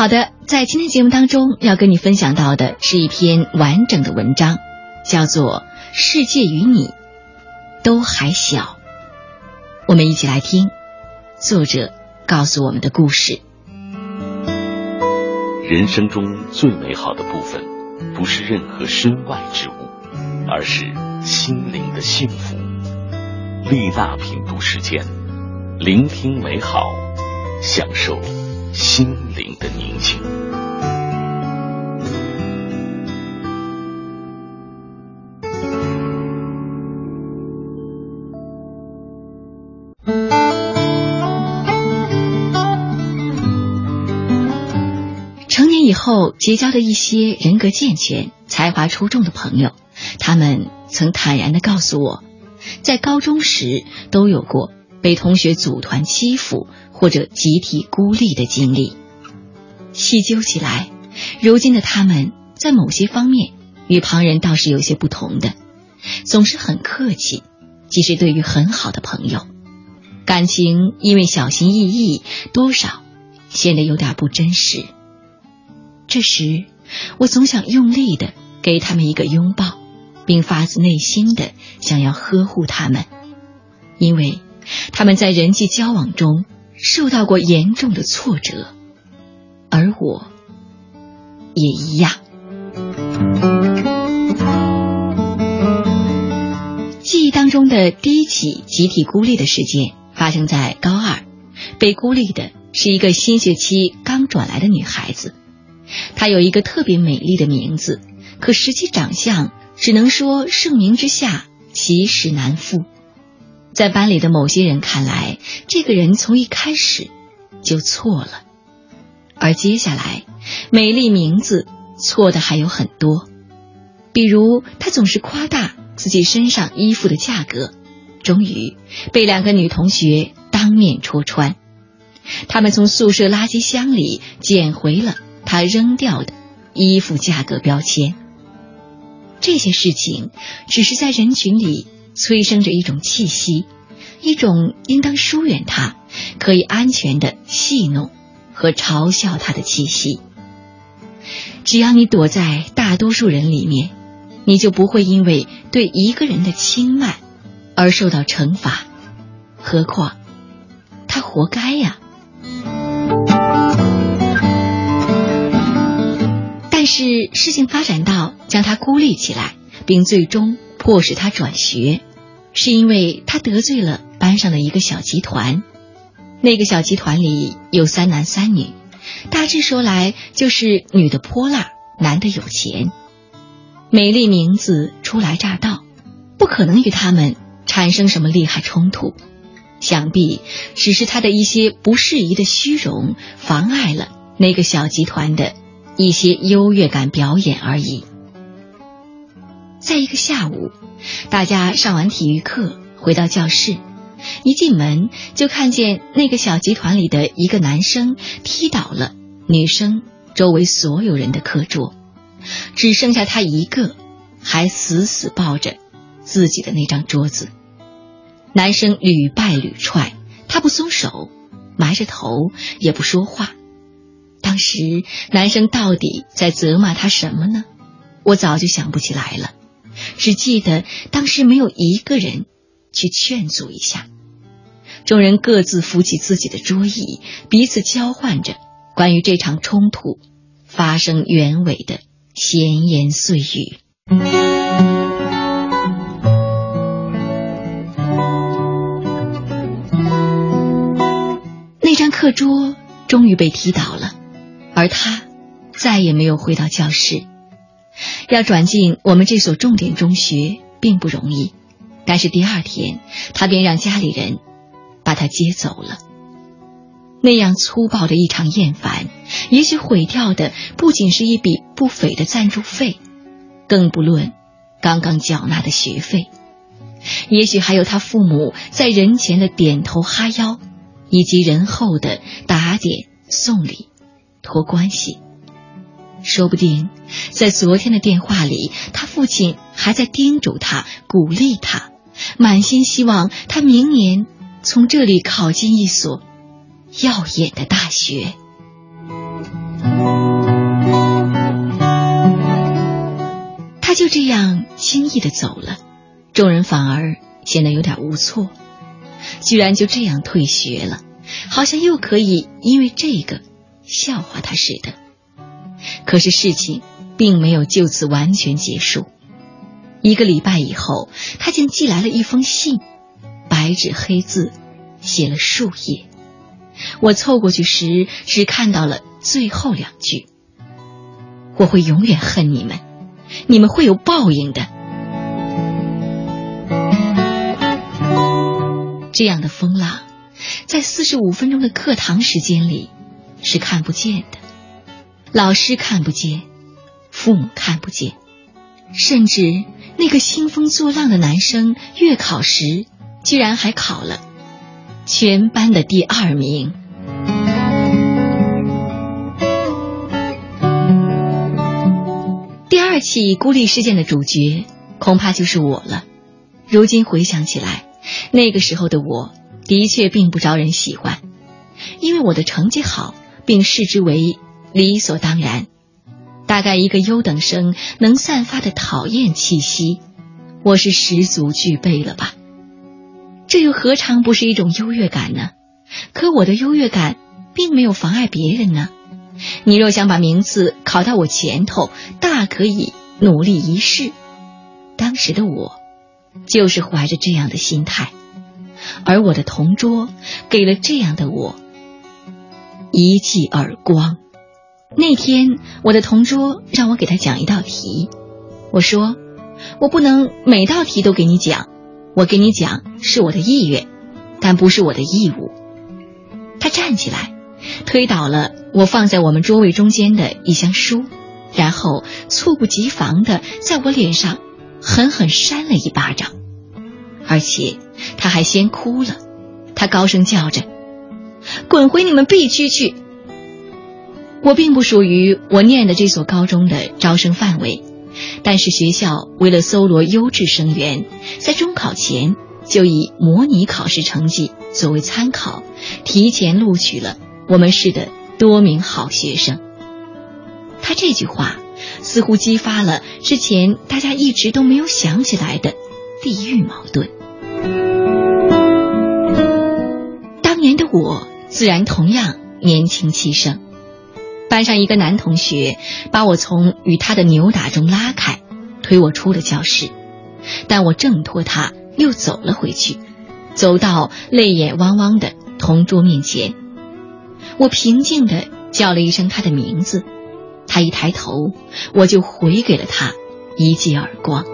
好的，在今天节目当中要跟你分享到的是一篇完整的文章，叫做《世界与你都还小》。我们一起来听作者告诉我们的故事。人生中最美好的部分，不是任何身外之物，而是心灵的幸福。丽娜品读时间，聆听美好，享受心灵的宁静。成年以后结交的一些人格健全、才华出众的朋友，他们曾坦然的告诉我，在高中时都有过被同学组团欺负或者集体孤立的经历。细究起来，如今的他们在某些方面与旁人倒是有些不同的，总是很客气，即使对于很好的朋友，感情因为小心翼翼，多少显得有点不真实。这时，我总想用力的给他们一个拥抱，并发自内心的想要呵护他们，因为他们在人际交往中受到过严重的挫折，而我也一样。记忆当中的第一起集体孤立的事件发生在高二，被孤立的是一个新学期刚转来的女孩子。她有一个特别美丽的名字，可实际长相只能说盛名之下其实难副。在班里的某些人看来，这个人从一开始就错了。而接下来，美丽名字错的还有很多，比如她总是夸大自己身上衣服的价格，终于被两个女同学当面戳穿。他们从宿舍垃圾箱里捡回了。他扔掉的衣服价格标签，这些事情只是在人群里催生着一种气息，一种应当疏远他、可以安全的戏弄和嘲笑他的气息。只要你躲在大多数人里面，你就不会因为对一个人的轻慢而受到惩罚。何况，他活该呀。但是事情发展到将他孤立起来，并最终迫使他转学，是因为他得罪了班上的一个小集团。那个小集团里有三男三女，大致说来就是女的泼辣，男的有钱。美丽名字初来乍到，不可能与他们产生什么厉害冲突，想必只是他的一些不适宜的虚荣妨碍了那个小集团的。一些优越感表演而已。在一个下午，大家上完体育课回到教室，一进门就看见那个小集团里的一个男生踢倒了女生周围所有人的课桌，只剩下他一个还死死抱着自己的那张桌子。男生屡败屡踹，他不松手，埋着头也不说话。当时男生到底在责骂他什么呢？我早就想不起来了，只记得当时没有一个人去劝阻一下。众人各自扶起自己的桌椅，彼此交换着关于这场冲突发生原委的闲言碎语。那张课桌终于被踢倒了。而他再也没有回到教室。要转进我们这所重点中学并不容易，但是第二天他便让家里人把他接走了。那样粗暴的一场厌烦，也许毁掉的不仅是一笔不菲的赞助费，更不论刚刚缴纳的学费，也许还有他父母在人前的点头哈腰，以及人后的打点送礼。托关系，说不定在昨天的电话里他父亲还在叮嘱他鼓励他满心希望他明年从这里考进一所耀眼的大学。他就这样轻易的走了众人反而显得有点无措。居然就这样退学了好像又可以因为这个笑话他似的。可是事情并没有就此完全结束。一个礼拜以后，他竟寄来了一封信，白纸黑字，写了数页。我凑过去时，只看到了最后两句：“我会永远恨你们，你们会有报应的。”这样的风浪，在四十五分钟的课堂时间里是看不见的，老师看不见，父母看不见，甚至那个兴风作浪的男生月考时，居然还考了全班的第二名。第二起孤立事件的主角，恐怕就是我了。如今回想起来。那个时候的我，的确并不招人喜欢，因为我的成绩好，并视之为理所当然。大概一个优等生能散发的讨厌气息，我是十足具备了吧？这又何尝不是一种优越感呢？可我的优越感并没有妨碍别人呢。你若想把名次考到我前头，大可以努力一试。当时的我。就是怀着这样的心态，而我的同桌给了这样的我一记耳光。那天，我的同桌让我给他讲一道题，我说我不能每道题都给你讲，我给你讲是我的意愿，但不是我的义务。他站起来，推倒了我放在我们桌位中间的一箱书，然后猝不及防的在我脸上。狠狠扇了一巴掌，而且他还先哭了。他高声叫着：“滚回你们 B 区去！”我并不属于我念的这所高中的招生范围，但是学校为了搜罗优质生源，在中考前就以模拟考试成绩作为参考，提前录取了我们市的多名好学生。他这句话。似乎激发了之前大家一直都没有想起来的地域矛盾。当年的我自然同样年轻气盛，班上一个男同学把我从与他的扭打中拉开，推我出了教室，但我挣脱他又走了回去，走到泪眼汪汪的同桌面前，我平静的叫了一声他的名字。他一抬头，我就回给了他一记耳光。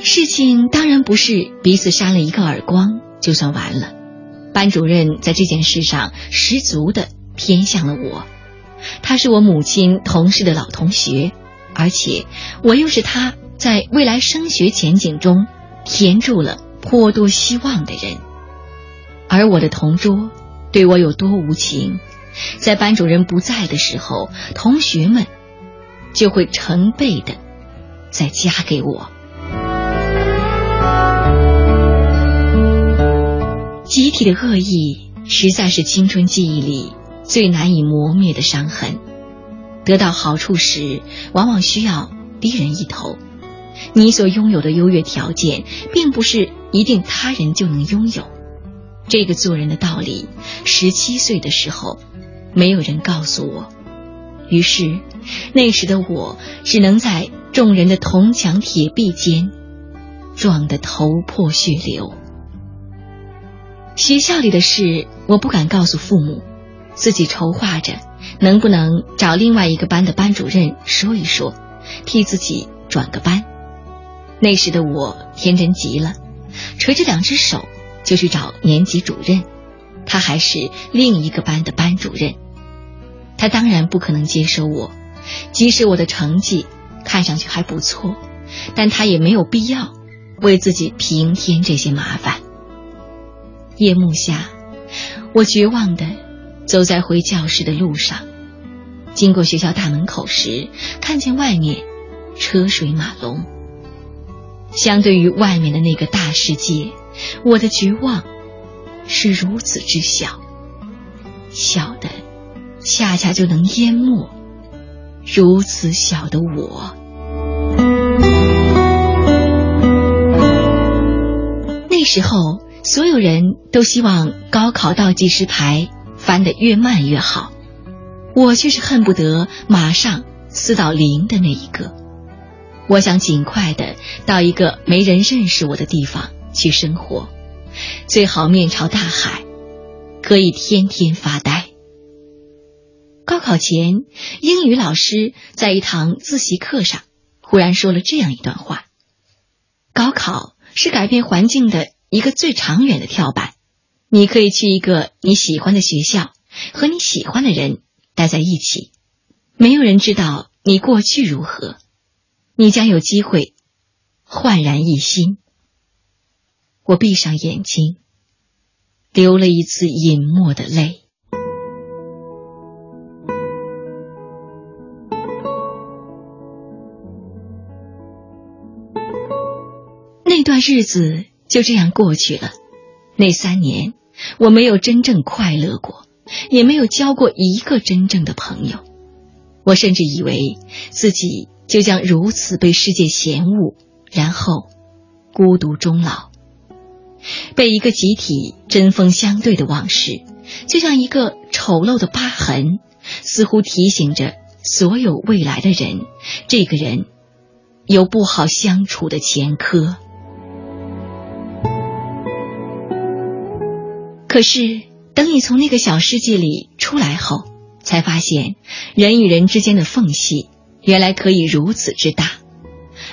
事情当然不是彼此扇了一个耳光就算完了。班主任在这件事上十足的偏向了我，他是我母亲同事的老同学，而且我又是他在未来升学前景中填住了颇多希望的人，而我的同桌。对我有多无情，在班主任不在的时候，同学们就会成倍的再加给我。集体的恶意，实在是青春记忆里最难以磨灭的伤痕。得到好处时，往往需要低人一头。你所拥有的优越条件，并不是一定他人就能拥有。这个做人的道理，十七岁的时候，没有人告诉我。于是，那时的我只能在众人的铜墙铁壁间，撞得头破血流。学校里的事，我不敢告诉父母，自己筹划着能不能找另外一个班的班主任说一说，替自己转个班。那时的我天真极了，垂着两只手。就去找年级主任，他还是另一个班的班主任。他当然不可能接收我，即使我的成绩看上去还不错，但他也没有必要为自己平添这些麻烦。夜幕下，我绝望的走在回教室的路上，经过学校大门口时，看见外面车水马龙。相对于外面的那个大世界。我的绝望是如此之小，小的恰恰就能淹没如此小的我。那时候，所有人都希望高考倒计时牌翻得越慢越好，我却是恨不得马上撕到零的那一个。我想尽快的到一个没人认识我的地方去生活，最好面朝大海，可以天天发呆。高考前，英语老师在一堂自习课上忽然说了这样一段话：“高考是改变环境的一个最长远的跳板，你可以去一个你喜欢的学校，和你喜欢的人待在一起，没有人知道你过去如何。”你将有机会焕然一新。我闭上眼睛，流了一次隐没的泪。那段日子就这样过去了。那三年，我没有真正快乐过，也没有交过一个真正的朋友。我甚至以为自己。就将如此被世界嫌恶，然后孤独终老。被一个集体针锋相对的往事，就像一个丑陋的疤痕，似乎提醒着所有未来的人：这个人有不好相处的前科。可是，等你从那个小世界里出来后，才发现人与人之间的缝隙。原来可以如此之大，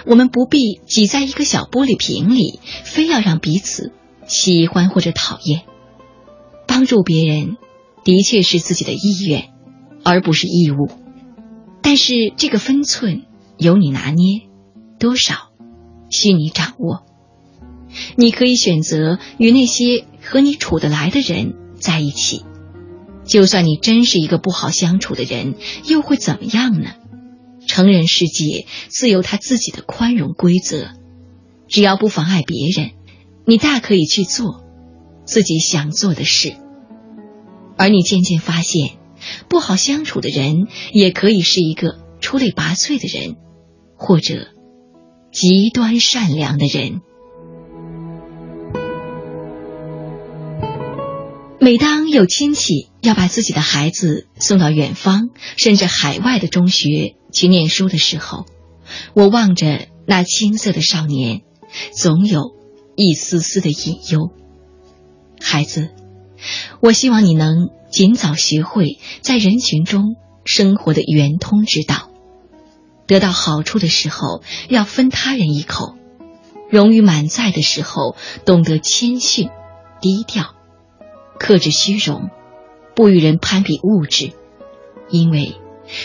我们不必挤在一个小玻璃瓶里，非要让彼此喜欢或者讨厌。帮助别人的确是自己的意愿，而不是义务。但是这个分寸由你拿捏，多少需你掌握。你可以选择与那些和你处得来的人在一起，就算你真是一个不好相处的人，又会怎么样呢？成人世界自有他自己的宽容规则，只要不妨碍别人，你大可以去做自己想做的事。而你渐渐发现，不好相处的人也可以是一个出类拔萃的人，或者极端善良的人。每当有亲戚要把自己的孩子送到远方甚至海外的中学去念书的时候，我望着那青涩的少年，总有一丝丝的隐忧。孩子，我希望你能尽早学会在人群中生活的圆通之道，得到好处的时候要分他人一口，荣誉满载的时候懂得谦逊低调。克制虚荣，不与人攀比物质，因为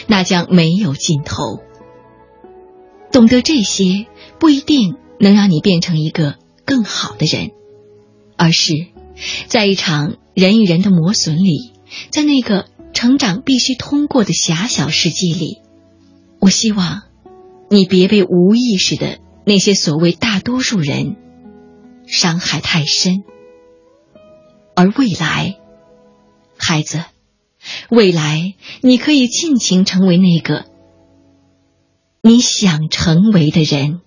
那将没有尽头。懂得这些不一定能让你变成一个更好的人，而是在一场人与人的磨损里，在那个成长必须通过的狭小世界里，我希望你别被无意识的那些所谓大多数人伤害太深。而未来，孩子，未来你可以尽情成为那个你想成为的人。